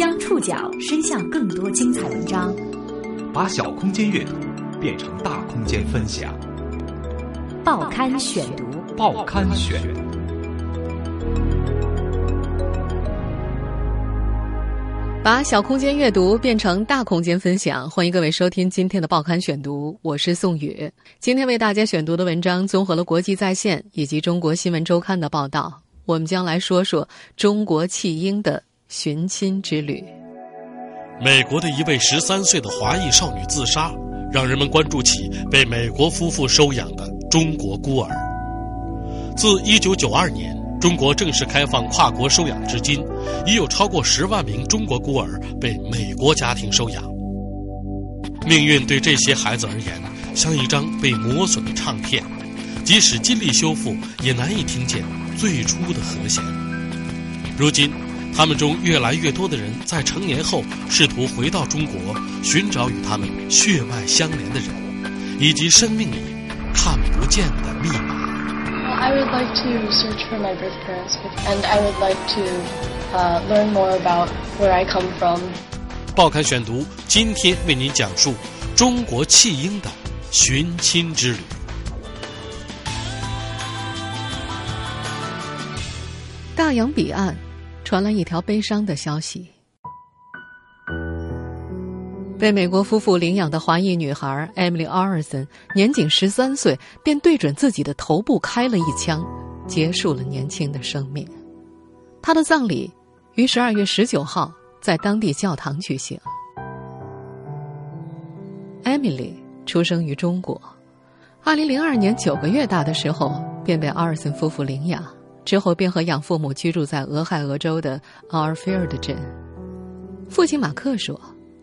将触角伸向更多精彩文章，把小空间阅读变成大空间分享。报刊选读，报刊选。把小空间阅读变成大空间分享，欢迎各位收听今天的报刊选读，我是宋宇。今天为大家选读的文章综合了国际在线以及中国新闻周刊的报道，我们将来说说中国弃婴的寻亲之旅。美国的一位十三岁的华裔少女自杀，让人们关注起被美国夫妇收养的中国孤儿。自一九九二年。中国正式开放跨国收养至今，已有超过十万名中国孤儿被美国家庭收养。命运对这些孩子而言，像一张被磨损的唱片，即使尽力修复，也难以听见最初的和弦。如今，他们中越来越多的人在成年后试图回到中国，寻找与他们血脉相连的人，以及生命里看不见的密码。I would like to search for my birth parents, and I would like to uh, learn more about where I come from. 报刊选读今天为您讲述中国弃婴的寻亲之旅。大洋彼岸，传来一条悲伤的消息。被美国夫妇领养的华裔女孩 Emily Orson 年仅十三岁，便对准自己的头部开了一枪，结束了年轻的生命。她的葬礼于十二月十九号在当地教堂举行。Emily 出生于中国，二零零二年九个月大的时候便被 Orson 夫妇领养，之后便和养父母居住在俄亥俄州的奥尔菲尔德镇。父亲马克说。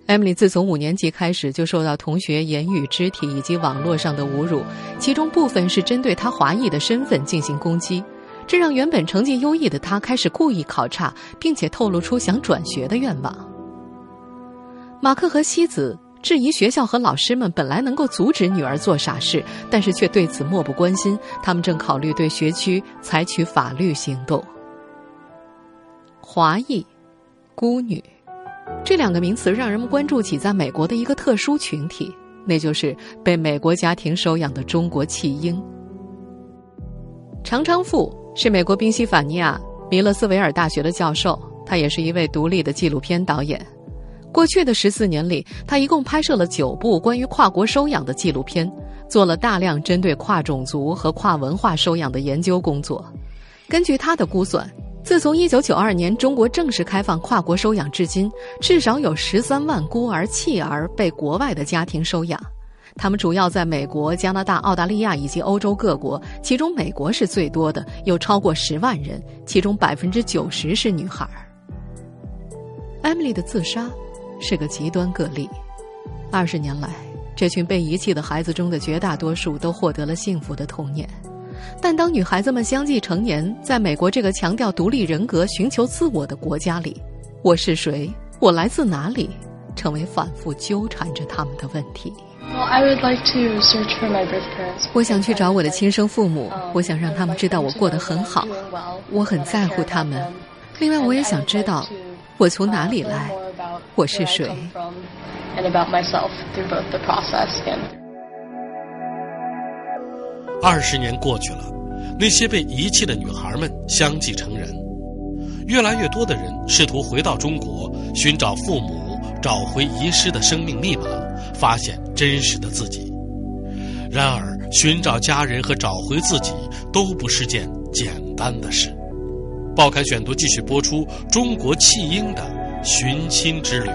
Emily 自从五年级开始就受到同学言语、肢体以及网络上的侮辱，其中部分是针对她华裔的身份进行攻击，这让原本成绩优异的她开始故意考差，并且透露出想转学的愿望。马克和妻子质疑学校和老师们本来能够阻止女儿做傻事，但是却对此漠不关心。他们正考虑对学区采取法律行动。华裔，孤女。这两个名词让人们关注起在美国的一个特殊群体，那就是被美国家庭收养的中国弃婴。常常富是美国宾夕法尼亚米勒斯维尔大学的教授，他也是一位独立的纪录片导演。过去的十四年里，他一共拍摄了九部关于跨国收养的纪录片，做了大量针对跨种族和跨文化收养的研究工作。根据他的估算。自从一九九二年中国正式开放跨国收养至今，至少有十三万孤儿弃儿被国外的家庭收养，他们主要在美国、加拿大、澳大利亚以及欧洲各国，其中美国是最多的，有超过十万人，其中百分之九十是女孩。Emily 的自杀是个极端个例，二十年来，这群被遗弃的孩子中的绝大多数都获得了幸福的童年。但当女孩子们相继成年，在美国这个强调独立人格、寻求自我的国家里，我是谁？我来自哪里？成为反复纠缠着他们的问题。我想去找我的亲生父母，我想让他们知道我过得很好，我很在乎他们。另外，我也想知道我从哪里来，我是谁。二十年过去了，那些被遗弃的女孩们相继成人，越来越多的人试图回到中国，寻找父母，找回遗失的生命密码，发现真实的自己。然而，寻找家人和找回自己都不是件简单的事。报刊选读继续播出中国弃婴的寻亲之旅。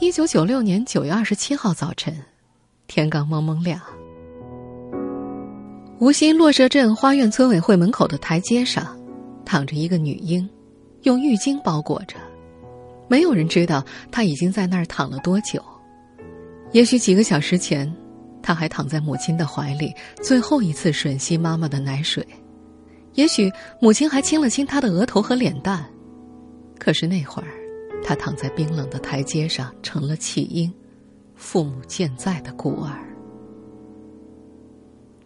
一九九六年九月二十七号早晨，天刚蒙蒙亮。无锡洛社镇花苑村委会门口的台阶上，躺着一个女婴，用浴巾包裹着。没有人知道她已经在那儿躺了多久。也许几个小时前，她还躺在母亲的怀里，最后一次吮吸妈妈的奶水。也许母亲还亲了亲她的额头和脸蛋。可是那会儿，她躺在冰冷的台阶上，成了弃婴，父母健在的孤儿。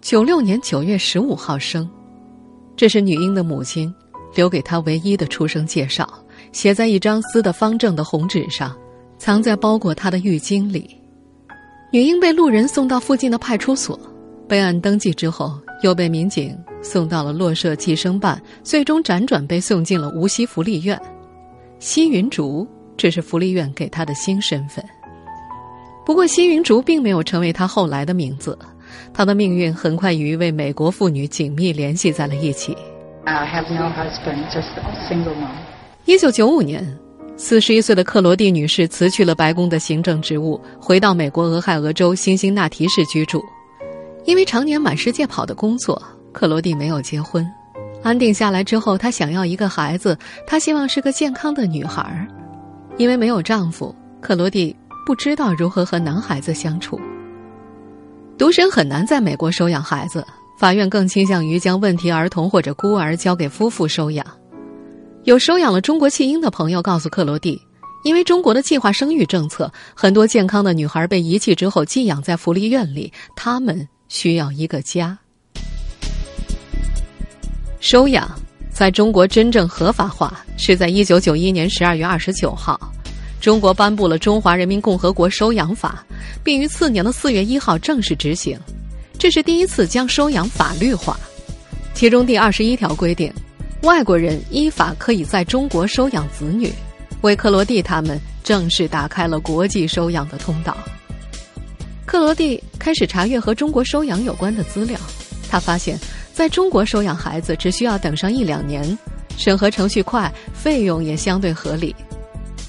九六年九月十五号生，这是女婴的母亲留给她唯一的出生介绍，写在一张撕得方正的红纸上，藏在包裹她的浴巾里。女婴被路人送到附近的派出所，备案登记之后，又被民警送到了洛社计生办，最终辗转被送进了无锡福利院。西云竹，这是福利院给她的新身份。不过，西云竹并没有成为她后来的名字，她的命运很快与一位美国妇女紧密联系在了一起。I have no husband, just a single mom. 一九九五年，四十一岁的克罗蒂女士辞去了白宫的行政职务，回到美国俄亥俄州辛辛那提市居住。因为常年满世界跑的工作，克罗蒂没有结婚。安定下来之后，她想要一个孩子，她希望是个健康的女孩。因为没有丈夫，克罗蒂不知道如何和男孩子相处。独身很难在美国收养孩子，法院更倾向于将问题儿童或者孤儿交给夫妇收养。有收养了中国弃婴的朋友告诉克罗蒂，因为中国的计划生育政策，很多健康的女孩被遗弃之后寄养在福利院里，她们需要一个家。收养在中国真正合法化是在一九九一年十二月二十九号，中国颁布了《中华人民共和国收养法》，并于次年的四月一号正式执行。这是第一次将收养法律化，其中第二十一条规定。外国人依法可以在中国收养子女，为克罗地他们正式打开了国际收养的通道。克罗地开始查阅和中国收养有关的资料，他发现，在中国收养孩子只需要等上一两年，审核程序快，费用也相对合理。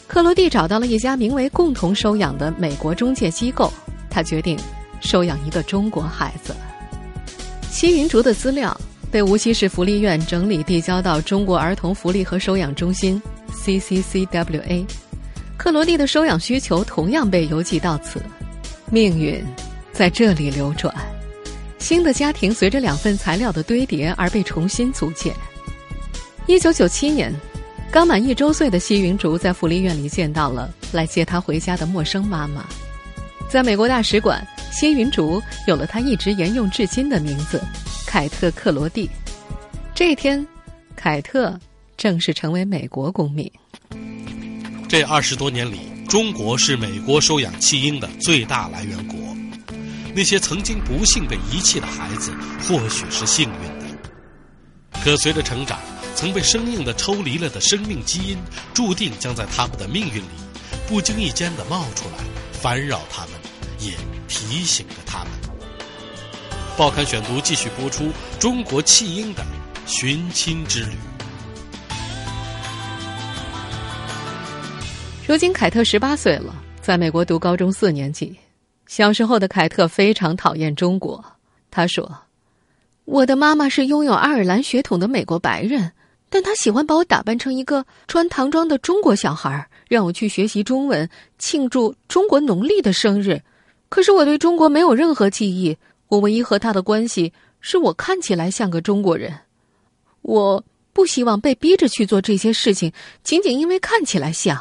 克罗蒂找到了一家名为“共同收养”的美国中介机构，他决定收养一个中国孩子。西云竹的资料。被无锡市福利院整理递交到中国儿童福利和收养中心 （CCCWA），克罗蒂的收养需求同样被邮寄到此，命运在这里流转，新的家庭随着两份材料的堆叠而被重新组建。一九九七年，刚满一周岁的西云竹在福利院里见到了来接她回家的陌生妈妈，在美国大使馆，西云竹有了她一直沿用至今的名字。凯特·克罗蒂，这一天，凯特正式成为美国公民。这二十多年里，中国是美国收养弃婴的最大来源国。那些曾经不幸被遗弃的孩子，或许是幸运的。可随着成长，曾被生硬的抽离了的生命基因，注定将在他们的命运里，不经意间的冒出来，烦扰他们，也提醒着他们。报刊选读继续播出中国弃婴的寻亲之旅。如今凯特十八岁了，在美国读高中四年级。小时候的凯特非常讨厌中国。他说：“我的妈妈是拥有爱尔兰血统的美国白人，但她喜欢把我打扮成一个穿唐装的中国小孩，让我去学习中文，庆祝中国农历的生日。可是我对中国没有任何记忆。”我唯一和他的关系是我看起来像个中国人，我不希望被逼着去做这些事情，仅仅因为看起来像。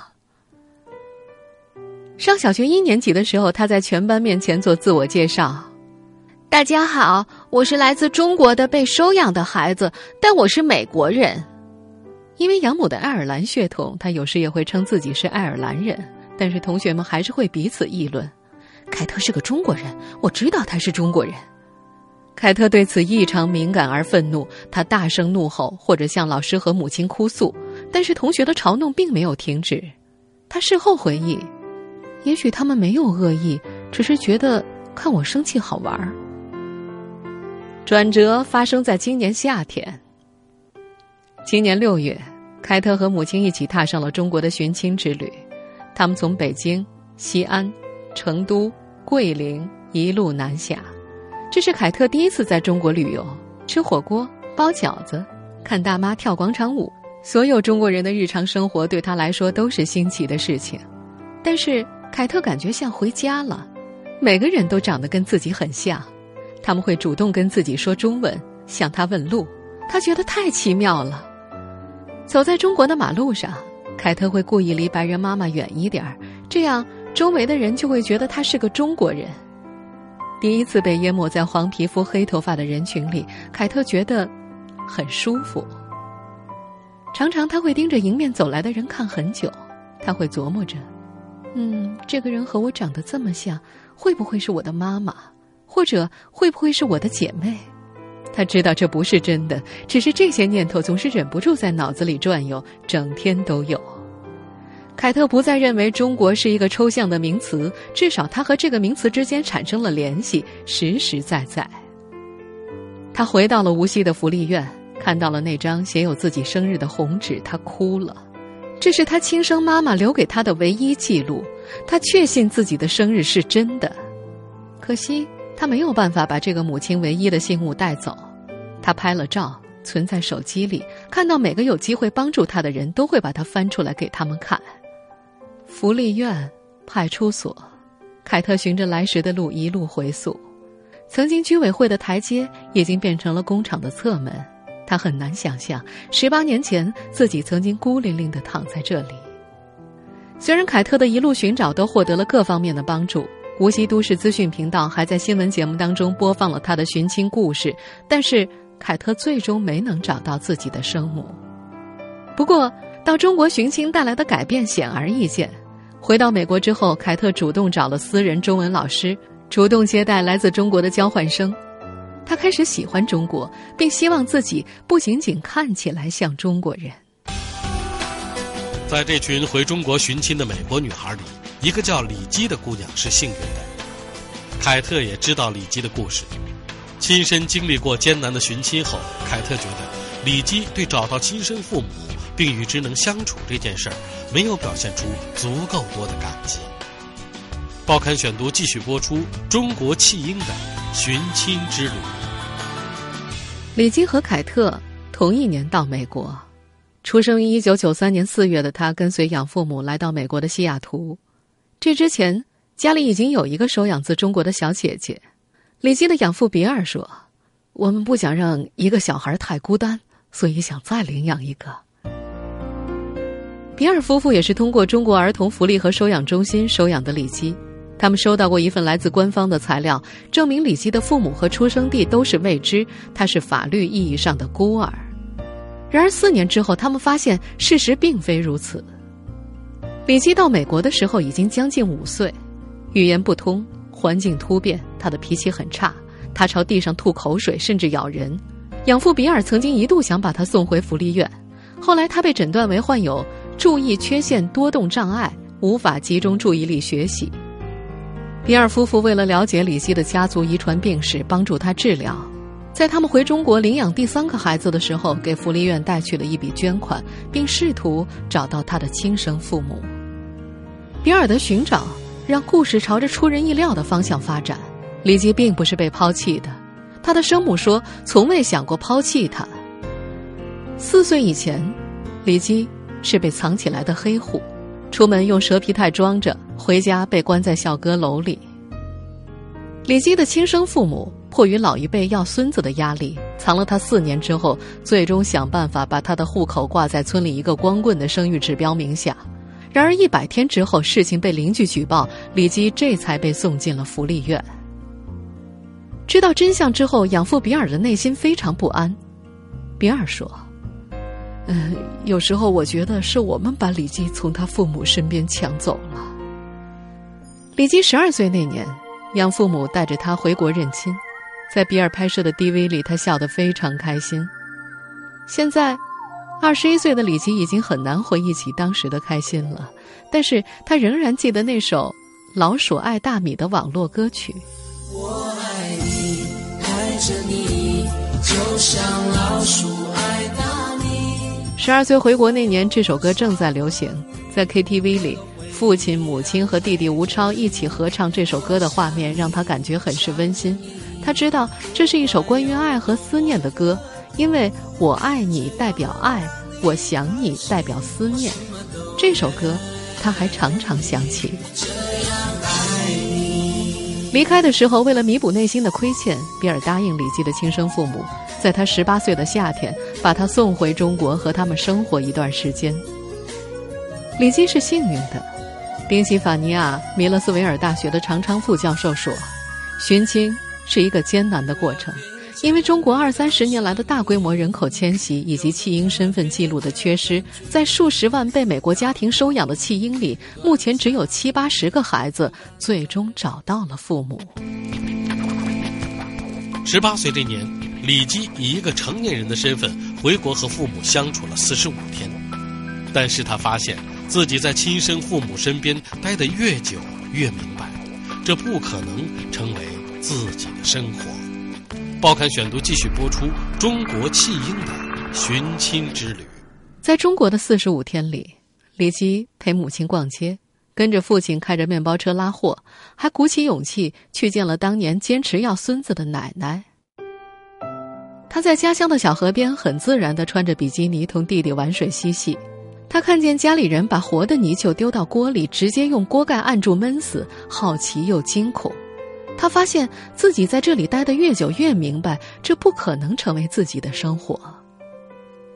上小学一年级的时候，他在全班面前做自我介绍：“大家好，我是来自中国的被收养的孩子，但我是美国人。因为养母的爱尔兰血统，他有时也会称自己是爱尔兰人，但是同学们还是会彼此议论。”凯特是个中国人，我知道他是中国人。凯特对此异常敏感而愤怒，他大声怒吼或者向老师和母亲哭诉，但是同学的嘲弄并没有停止。他事后回忆，也许他们没有恶意，只是觉得看我生气好玩。转折发生在今年夏天。今年六月，凯特和母亲一起踏上了中国的寻亲之旅，他们从北京、西安。成都、桂林一路南下，这是凯特第一次在中国旅游，吃火锅、包饺子、看大妈跳广场舞。所有中国人的日常生活对他来说都是新奇的事情，但是凯特感觉像回家了。每个人都长得跟自己很像，他们会主动跟自己说中文，向他问路。他觉得太奇妙了。走在中国的马路上，凯特会故意离白人妈妈远一点儿，这样。周围的人就会觉得他是个中国人。第一次被淹没在黄皮肤、黑头发的人群里，凯特觉得很舒服。常常他会盯着迎面走来的人看很久，他会琢磨着：嗯，这个人和我长得这么像，会不会是我的妈妈？或者会不会是我的姐妹？他知道这不是真的，只是这些念头总是忍不住在脑子里转悠，整天都有。凯特不再认为中国是一个抽象的名词，至少他和这个名词之间产生了联系，实实在在。他回到了无锡的福利院，看到了那张写有自己生日的红纸，他哭了。这是他亲生妈妈留给他的唯一记录，他确信自己的生日是真的。可惜他没有办法把这个母亲唯一的信物带走。他拍了照，存在手机里，看到每个有机会帮助他的人都会把它翻出来给他们看。福利院、派出所，凯特循着来时的路一路回溯。曾经居委会的台阶已经变成了工厂的侧门，他很难想象十八年前自己曾经孤零零地躺在这里。虽然凯特的一路寻找都获得了各方面的帮助。无锡都市资讯频道还在新闻节目当中播放了他的寻亲故事，但是凯特最终没能找到自己的生母。不过，到中国寻亲带来的改变显而易见。回到美国之后，凯特主动找了私人中文老师，主动接待来自中国的交换生。他开始喜欢中国，并希望自己不仅仅看起来像中国人。在这群回中国寻亲的美国女孩里。一个叫李姬的姑娘是幸运的，凯特也知道李姬的故事，亲身经历过艰难的寻亲后，凯特觉得李姬对找到亲生父母并与之能相处这件事儿，没有表现出足够多的感激。报刊选读继续播出中国弃婴的寻亲之旅。李基和凯特同一年到美国，出生于一九九三年四月的他，跟随养父母来到美国的西雅图。这之前，家里已经有一个收养自中国的小姐姐。李基的养父比尔说：“我们不想让一个小孩太孤单，所以想再领养一个。”比尔夫妇也是通过中国儿童福利和收养中心收养的李基。他们收到过一份来自官方的材料，证明李希的父母和出生地都是未知，他是法律意义上的孤儿。然而四年之后，他们发现事实并非如此。李希到美国的时候已经将近五岁，语言不通，环境突变，他的脾气很差，他朝地上吐口水，甚至咬人。养父比尔曾经一度想把他送回福利院，后来他被诊断为患有注意缺陷多动障碍，无法集中注意力学习。比尔夫妇为了了解李基的家族遗传病史，帮助他治疗，在他们回中国领养第三个孩子的时候，给福利院带去了一笔捐款，并试图找到他的亲生父母。比尔的寻找让故事朝着出人意料的方向发展。李基并不是被抛弃的，他的生母说从未想过抛弃他。四岁以前，李基是被藏起来的黑户，出门用蛇皮袋装着，回家被关在小阁楼里。李基的亲生父母迫于老一辈要孙子的压力，藏了他四年之后，最终想办法把他的户口挂在村里一个光棍的生育指标名下。然而一百天之后，事情被邻居举报，李基这才被送进了福利院。知道真相之后，养父比尔的内心非常不安。比尔说：“嗯，有时候我觉得是我们把李基从他父母身边抢走了。”李基十二岁那年，养父母带着他回国认亲，在比尔拍摄的 DV 里，他笑得非常开心。现在。二十一岁的李基已经很难回忆起当时的开心了，但是他仍然记得那首《老鼠爱大米》的网络歌曲。我爱你，爱着你，就像老鼠爱大米。十二岁回国那年，这首歌正在流行，在 KTV 里，父亲、母亲和弟弟吴超一起合唱这首歌的画面，让他感觉很是温馨。他知道这是一首关于爱和思念的歌。因为我爱你代表爱，我想你代表思念。这首歌，他还常常想起。离开的时候，为了弥补内心的亏欠，比尔答应李基的亲生父母，在他十八岁的夏天，把他送回中国和他们生活一段时间。李基是幸运的，宾夕法尼亚米勒斯维尔大学的常常副教授说：“寻亲是一个艰难的过程。”因为中国二三十年来的大规模人口迁徙以及弃婴身份记录的缺失，在数十万被美国家庭收养的弃婴里，目前只有七八十个孩子最终找到了父母。十八岁这年，李基以一个成年人的身份回国和父母相处了四十五天，但是他发现自己在亲生父母身边待得越久，越明白，这不可能成为自己的生活。报刊选读继续播出：中国弃婴的寻亲之旅。在中国的四十五天里，李基陪母亲逛街，跟着父亲开着面包车拉货，还鼓起勇气去见了当年坚持要孙子的奶奶。他在家乡的小河边很自然地穿着比基尼同弟弟玩水嬉戏。他看见家里人把活的泥鳅丢到锅里，直接用锅盖按住闷死，好奇又惊恐。他发现自己在这里待得越久，越明白这不可能成为自己的生活。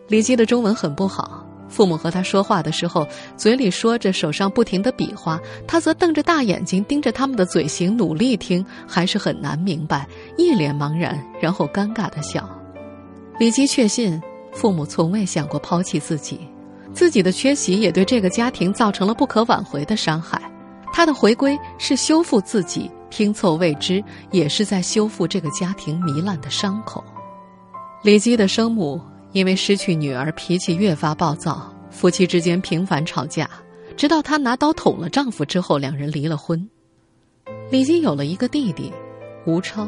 李基的中文很不好，父母和他说话的时候，嘴里说着，手上不停的比划，他则瞪着大眼睛盯着他们的嘴型，努力听，还是很难明白，一脸茫然，然后尴尬的笑。李基确信，父母从未想过抛弃自己，自己的缺席也对这个家庭造成了不可挽回的伤害。他的回归是修复自己。拼凑未知，也是在修复这个家庭糜烂的伤口。李基的生母因为失去女儿，脾气越发暴躁，夫妻之间频繁吵架，直到她拿刀捅了丈夫之后，两人离了婚。李基有了一个弟弟，吴超，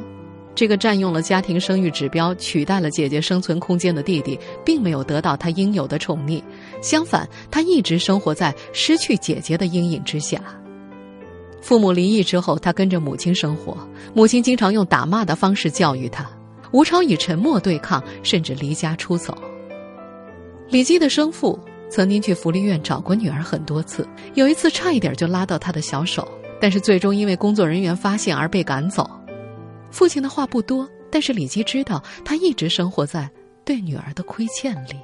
这个占用了家庭生育指标、取代了姐姐生存空间的弟弟，并没有得到他应有的宠溺，相反，他一直生活在失去姐姐的阴影之下。父母离异之后，他跟着母亲生活。母亲经常用打骂的方式教育他。吴超以沉默对抗，甚至离家出走。李基的生父曾经去福利院找过女儿很多次，有一次差一点就拉到他的小手，但是最终因为工作人员发现而被赶走。父亲的话不多，但是李基知道他一直生活在对女儿的亏欠里。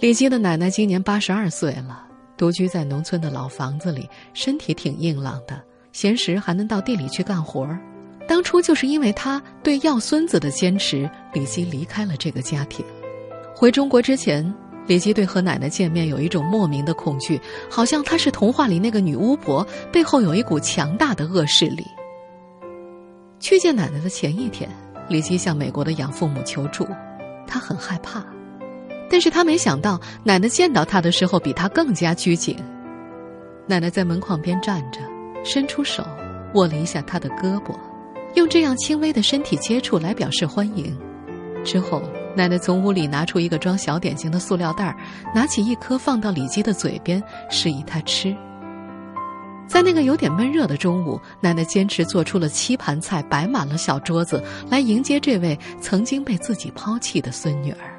李基的奶奶今年八十二岁了。独居在农村的老房子里，身体挺硬朗的，闲时还能到地里去干活儿。当初就是因为他对要孙子的坚持，李基离开了这个家庭。回中国之前，李基对和奶奶见面有一种莫名的恐惧，好像她是童话里那个女巫婆，背后有一股强大的恶势力。去见奶奶的前一天，李基向美国的养父母求助，他很害怕。但是他没想到，奶奶见到他的时候比他更加拘谨。奶奶在门框边站着，伸出手握了一下他的胳膊，用这样轻微的身体接触来表示欢迎。之后，奶奶从屋里拿出一个装小点心的塑料袋，拿起一颗放到李基的嘴边，示意他吃。在那个有点闷热的中午，奶奶坚持做出了七盘菜，摆满了小桌子，来迎接这位曾经被自己抛弃的孙女儿。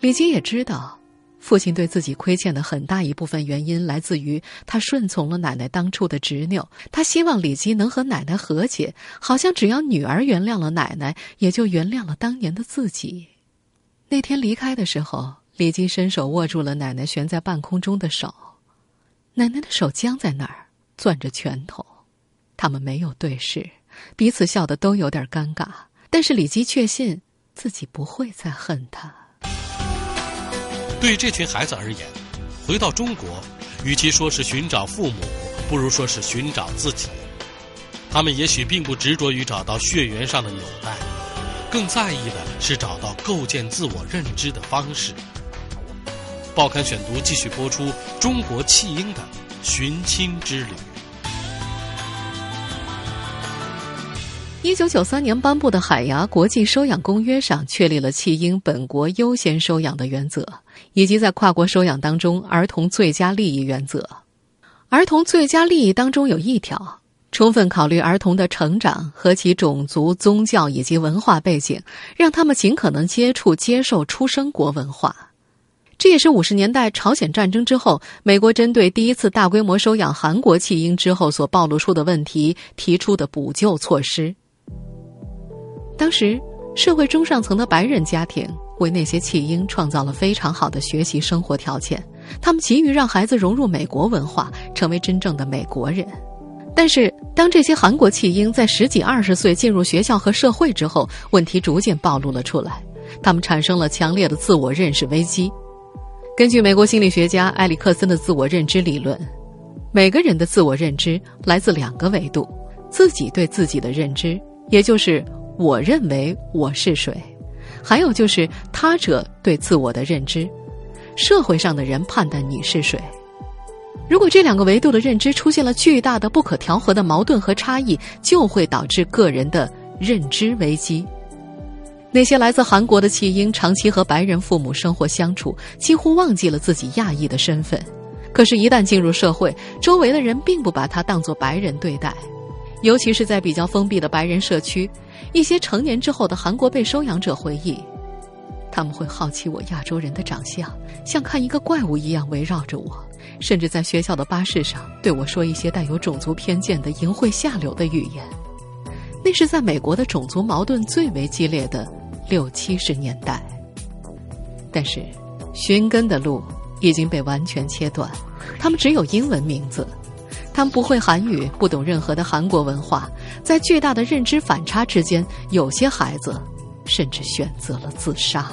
李基也知道，父亲对自己亏欠的很大一部分原因来自于他顺从了奶奶当初的执拗。他希望李基能和奶奶和解，好像只要女儿原谅了奶奶，也就原谅了当年的自己。那天离开的时候，李基伸手握住了奶奶悬在半空中的手，奶奶的手僵在那儿，攥着拳头。他们没有对视，彼此笑得都有点尴尬。但是李基确信自己不会再恨他。对这群孩子而言，回到中国，与其说是寻找父母，不如说是寻找自己。他们也许并不执着于找到血缘上的纽带，更在意的是找到构建自我认知的方式。报刊选读继续播出：中国弃婴的寻亲之旅。一九九三年颁布的《海牙国际收养公约》上确立了弃婴本国优先收养的原则，以及在跨国收养当中儿童最佳利益原则。儿童最佳利益当中有一条：充分考虑儿童的成长和其种族、宗教以及文化背景，让他们尽可能接触、接受出生国文化。这也是五十年代朝鲜战争之后，美国针对第一次大规模收养韩国弃婴之后所暴露出的问题提出的补救措施。当时，社会中上层的白人家庭为那些弃婴创造了非常好的学习生活条件，他们急于让孩子融入美国文化，成为真正的美国人。但是，当这些韩国弃婴在十几二十岁进入学校和社会之后，问题逐渐暴露了出来，他们产生了强烈的自我认识危机。根据美国心理学家埃里克森的自我认知理论，每个人的自我认知来自两个维度：自己对自己的认知，也就是我认为我是谁；还有就是他者对自我的认知，社会上的人判断你是谁。如果这两个维度的认知出现了巨大的不可调和的矛盾和差异，就会导致个人的认知危机。那些来自韩国的弃婴长期和白人父母生活相处，几乎忘记了自己亚裔的身份。可是，一旦进入社会，周围的人并不把他当作白人对待，尤其是在比较封闭的白人社区，一些成年之后的韩国被收养者回忆，他们会好奇我亚洲人的长相，像看一个怪物一样围绕着我。甚至在学校的巴士上对我说一些带有种族偏见的淫秽下流的语言，那是在美国的种族矛盾最为激烈的六七十年代。但是，寻根的路已经被完全切断，他们只有英文名字，他们不会韩语，不懂任何的韩国文化，在巨大的认知反差之间，有些孩子甚至选择了自杀。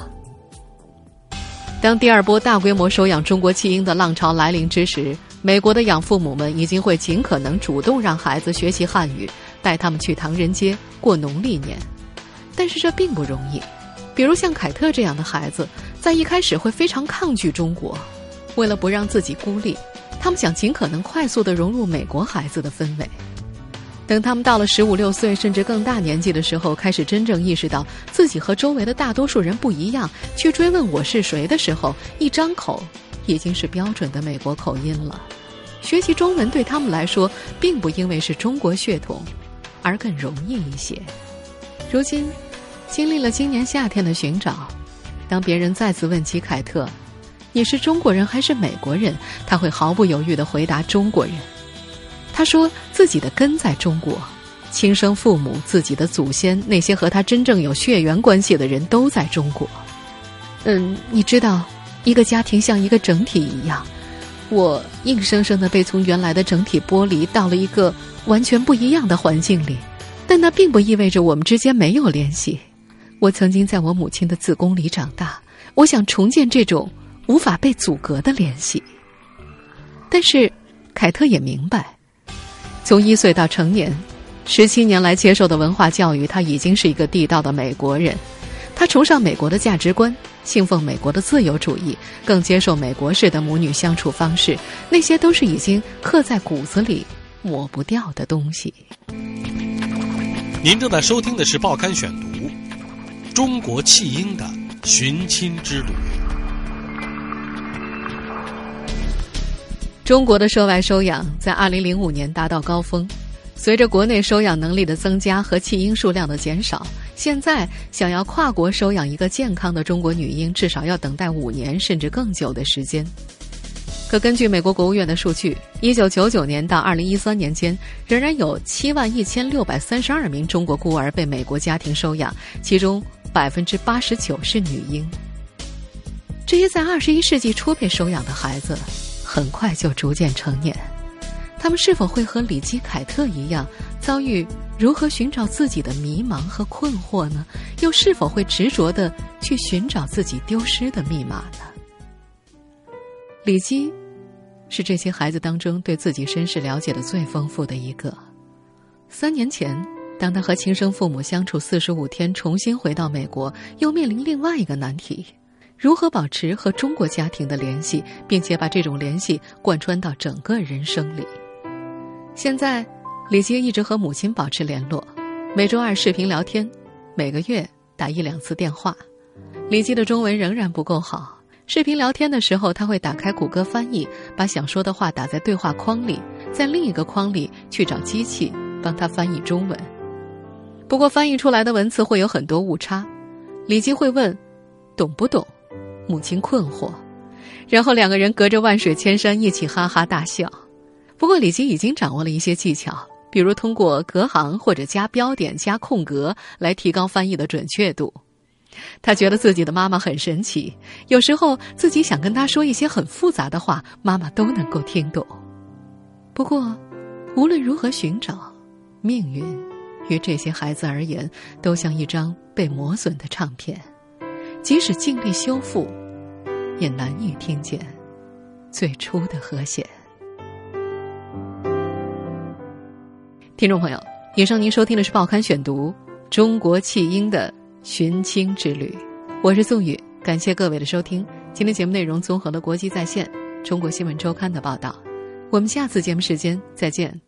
当第二波大规模收养中国弃婴的浪潮来临之时，美国的养父母们已经会尽可能主动让孩子学习汉语，带他们去唐人街过农历年。但是这并不容易。比如像凯特这样的孩子，在一开始会非常抗拒中国，为了不让自己孤立，他们想尽可能快速地融入美国孩子的氛围。等他们到了十五六岁甚至更大年纪的时候，开始真正意识到自己和周围的大多数人不一样，去追问我是谁的时候，一张口已经是标准的美国口音了。学习中文对他们来说，并不因为是中国血统，而更容易一些。如今，经历了今年夏天的寻找，当别人再次问起凯特：“你是中国人还是美国人？”他会毫不犹豫地回答：“中国人。”他说自己的根在中国，亲生父母、自己的祖先，那些和他真正有血缘关系的人都在中国。嗯，你知道，一个家庭像一个整体一样，我硬生生的被从原来的整体剥离到了一个完全不一样的环境里，但那并不意味着我们之间没有联系。我曾经在我母亲的子宫里长大，我想重建这种无法被阻隔的联系。但是，凯特也明白。从一岁到成年，十七年来接受的文化教育，他已经是一个地道的美国人。他崇尚美国的价值观，信奉美国的自由主义，更接受美国式的母女相处方式。那些都是已经刻在骨子里、抹不掉的东西。您正在收听的是《报刊选读》，中国弃婴的寻亲之旅。中国的涉外收养在二零零五年达到高峰，随着国内收养能力的增加和弃婴数量的减少，现在想要跨国收养一个健康的中国女婴，至少要等待五年甚至更久的时间。可根据美国国务院的数据，一九九九年到二零一三年间，仍然有七万一千六百三十二名中国孤儿被美国家庭收养，其中百分之八十九是女婴。这些在二十一世纪初被收养的孩子。很快就逐渐成年，他们是否会和里基·凯特一样遭遇如何寻找自己的迷茫和困惑呢？又是否会执着的去寻找自己丢失的密码呢？里基是这些孩子当中对自己身世了解的最丰富的一个。三年前，当他和亲生父母相处四十五天，重新回到美国，又面临另外一个难题。如何保持和中国家庭的联系，并且把这种联系贯穿到整个人生里？现在，李杰一直和母亲保持联络，每周二视频聊天，每个月打一两次电话。李杰的中文仍然不够好，视频聊天的时候，他会打开谷歌翻译，把想说的话打在对话框里，在另一个框里去找机器帮他翻译中文。不过，翻译出来的文字会有很多误差。李杰会问：“懂不懂？”母亲困惑，然后两个人隔着万水千山一起哈哈大笑。不过李吉已经掌握了一些技巧，比如通过隔行或者加标点、加空格来提高翻译的准确度。他觉得自己的妈妈很神奇，有时候自己想跟她说一些很复杂的话，妈妈都能够听懂。不过，无论如何寻找，命运于这些孩子而言，都像一张被磨损的唱片，即使尽力修复，也难以听见最初的和弦。听众朋友，以上您收听的是《报刊选读》中国弃婴的寻亲之旅，我是宋宇，感谢各位的收听。今天节目内容综合了国际在线、中国新闻周刊的报道。我们下次节目时间再见。